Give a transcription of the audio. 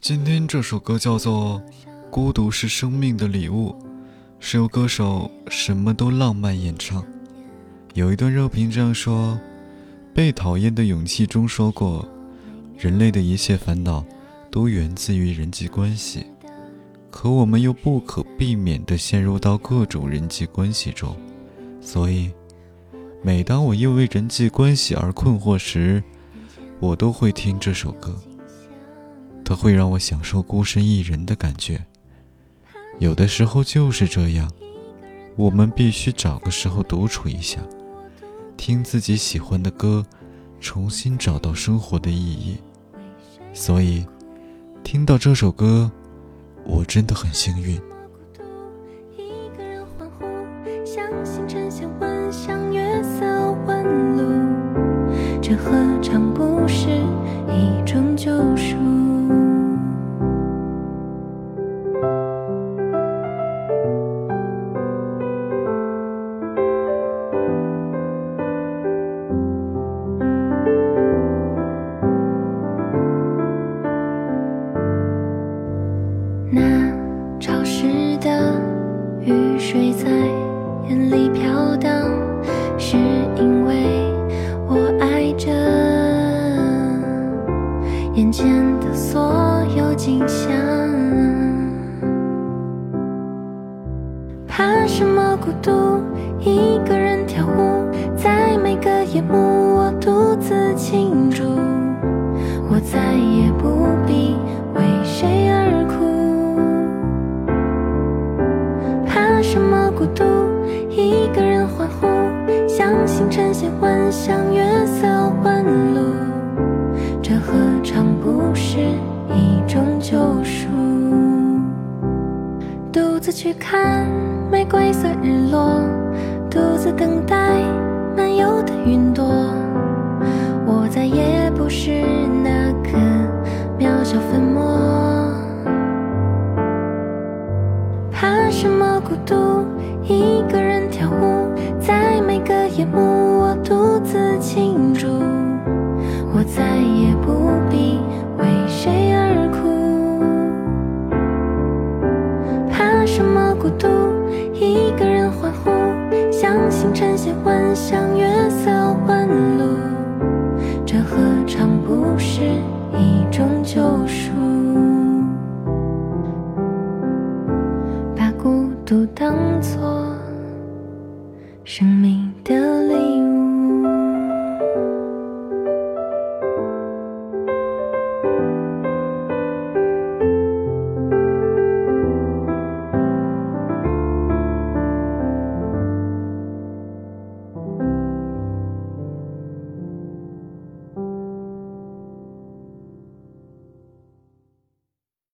今天这首歌叫做《孤独是生命的礼物》，是由歌手什么都浪漫演唱。有一段热评这样说：“被讨厌的勇气中说过，人类的一切烦恼都源自于人际关系，可我们又不可避免地陷入到各种人际关系中，所以。”每当我因为人际关系而困惑时，我都会听这首歌。它会让我享受孤身一人的感觉。有的时候就是这样，我们必须找个时候独处一下，听自己喜欢的歌，重新找到生活的意义。所以，听到这首歌，我真的很幸运。这何水在眼里飘荡，是因为我爱。着眼前的所有景象，怕什么孤独？一个人孤独？一个人欢呼，像星辰显幻，像月色弯路，这何尝不是一种救赎。独自去看玫瑰色日落，独自等待漫游的云朵。我再也不是那颗渺小粉末。怕什么孤独？一个人跳舞，在每个夜幕，我独自庆祝。我再也不必为谁而哭，怕什么。孤独，一个人欢呼，像星辰显幻，像月色。生命的力。